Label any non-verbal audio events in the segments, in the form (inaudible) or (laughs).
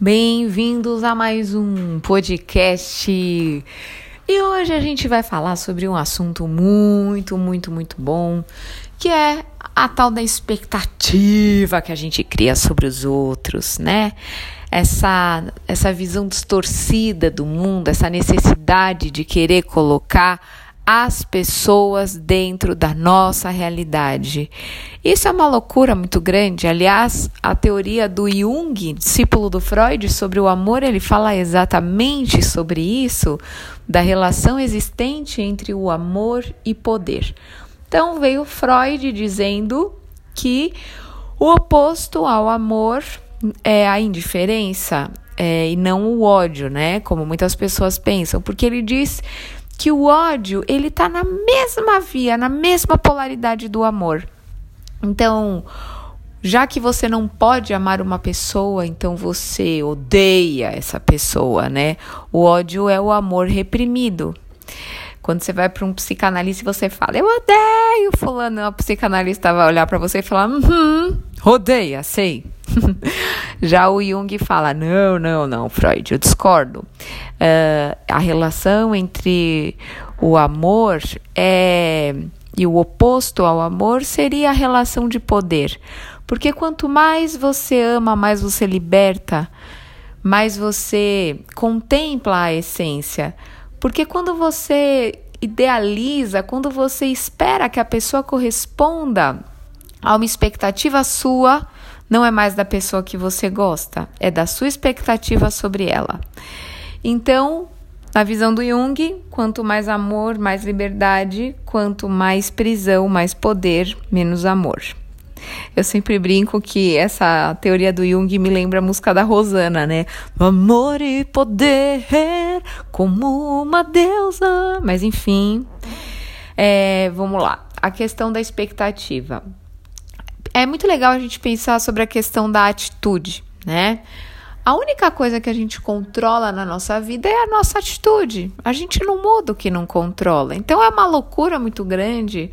Bem-vindos a mais um podcast. E hoje a gente vai falar sobre um assunto muito, muito, muito bom, que é a tal da expectativa que a gente cria sobre os outros, né? Essa, essa visão distorcida do mundo, essa necessidade de querer colocar as pessoas dentro da nossa realidade. Isso é uma loucura muito grande. Aliás, a teoria do Jung, discípulo do Freud, sobre o amor, ele fala exatamente sobre isso, da relação existente entre o amor e poder. Então veio Freud dizendo que o oposto ao amor é a indiferença é, e não o ódio, né? Como muitas pessoas pensam, porque ele diz que o ódio ele tá na mesma via, na mesma polaridade do amor. Então, já que você não pode amar uma pessoa, então você odeia essa pessoa, né? O ódio é o amor reprimido. Quando você vai para um psicanalista e você fala, eu odeio fulano, a psicanalista vai olhar para você e falar, uhum, odeia, sei. (laughs) Já o Jung fala: não, não, não, Freud, eu discordo. Uh, a relação entre o amor é, e o oposto ao amor seria a relação de poder. Porque quanto mais você ama, mais você liberta, mais você contempla a essência. Porque quando você idealiza, quando você espera que a pessoa corresponda a uma expectativa sua, não é mais da pessoa que você gosta, é da sua expectativa sobre ela. Então, na visão do Jung, quanto mais amor, mais liberdade, quanto mais prisão, mais poder, menos amor. Eu sempre brinco que essa teoria do Jung me lembra a música da Rosana, né? Amor e poder, como uma deusa. Mas enfim, é, vamos lá. A questão da expectativa é muito legal a gente pensar sobre a questão da atitude, né? A única coisa que a gente controla na nossa vida é a nossa atitude. A gente não muda o que não controla. Então é uma loucura muito grande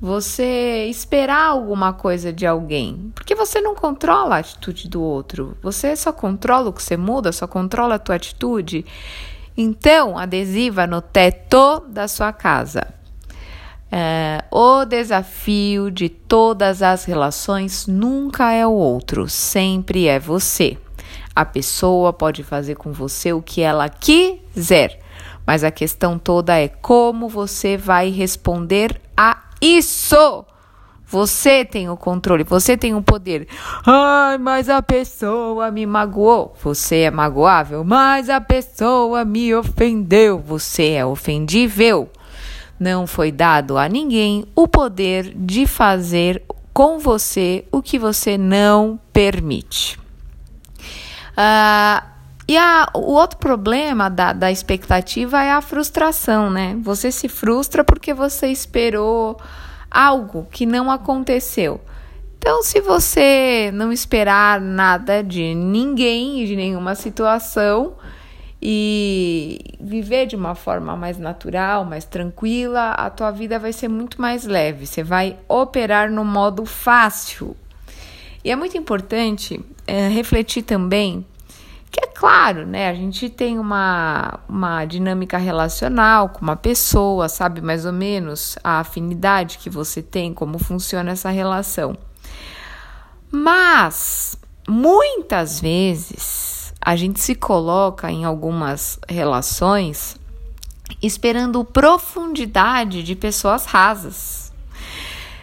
você esperar alguma coisa de alguém, porque você não controla a atitude do outro. Você só controla o que você muda, só controla a tua atitude. Então, adesiva no teto da sua casa. É, o desafio de todas as relações nunca é o outro, sempre é você. A pessoa pode fazer com você o que ela quiser, mas a questão toda é como você vai responder a isso. Você tem o controle, você tem o poder. Ai, mas a pessoa me magoou. Você é magoável, mas a pessoa me ofendeu. Você é ofendível. Não foi dado a ninguém o poder de fazer com você o que você não permite. Uh, e a, o outro problema da, da expectativa é a frustração, né? Você se frustra porque você esperou algo que não aconteceu. Então, se você não esperar nada de ninguém e de nenhuma situação, e viver de uma forma mais natural, mais tranquila, a tua vida vai ser muito mais leve. Você vai operar no modo fácil. E é muito importante é, refletir também que é claro, né? A gente tem uma, uma dinâmica relacional com uma pessoa, sabe mais ou menos a afinidade que você tem, como funciona essa relação. Mas muitas vezes a gente se coloca em algumas relações esperando profundidade de pessoas rasas,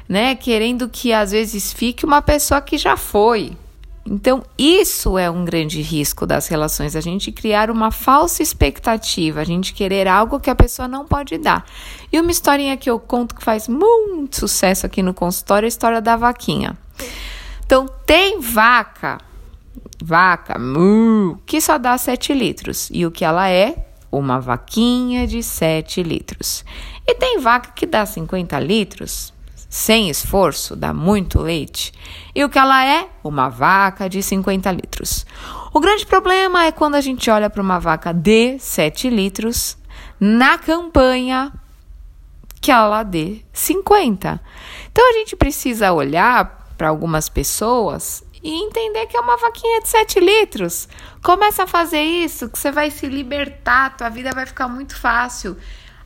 né? Querendo que às vezes fique uma pessoa que já foi. Então, isso é um grande risco das relações, a gente criar uma falsa expectativa, a gente querer algo que a pessoa não pode dar. E uma historinha que eu conto que faz muito sucesso aqui no consultório é a história da vaquinha. Então, tem vaca vaca, mu, que só dá 7 litros. E o que ela é? Uma vaquinha de 7 litros. E tem vaca que dá 50 litros, sem esforço, dá muito leite. E o que ela é? Uma vaca de 50 litros. O grande problema é quando a gente olha para uma vaca de 7 litros na campanha que ela dê 50. Então a gente precisa olhar para algumas pessoas e entender que é uma vaquinha de 7 litros. Começa a fazer isso, que você vai se libertar, tua vida vai ficar muito fácil.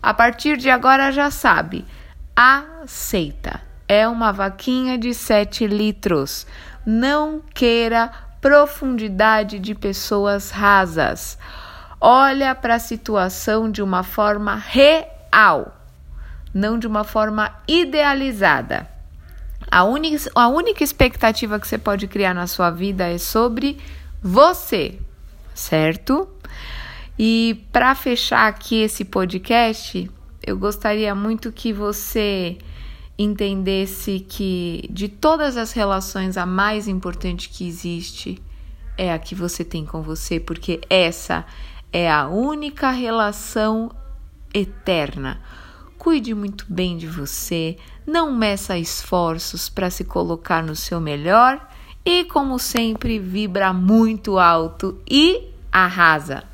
A partir de agora já sabe. Aceita. É uma vaquinha de 7 litros. Não queira profundidade de pessoas rasas. Olha para a situação de uma forma real, não de uma forma idealizada. A única, a única expectativa que você pode criar na sua vida é sobre você, certo? E para fechar aqui esse podcast, eu gostaria muito que você entendesse que de todas as relações, a mais importante que existe é a que você tem com você, porque essa é a única relação eterna. Cuide muito bem de você, não meça esforços para se colocar no seu melhor e, como sempre, vibra muito alto e arrasa.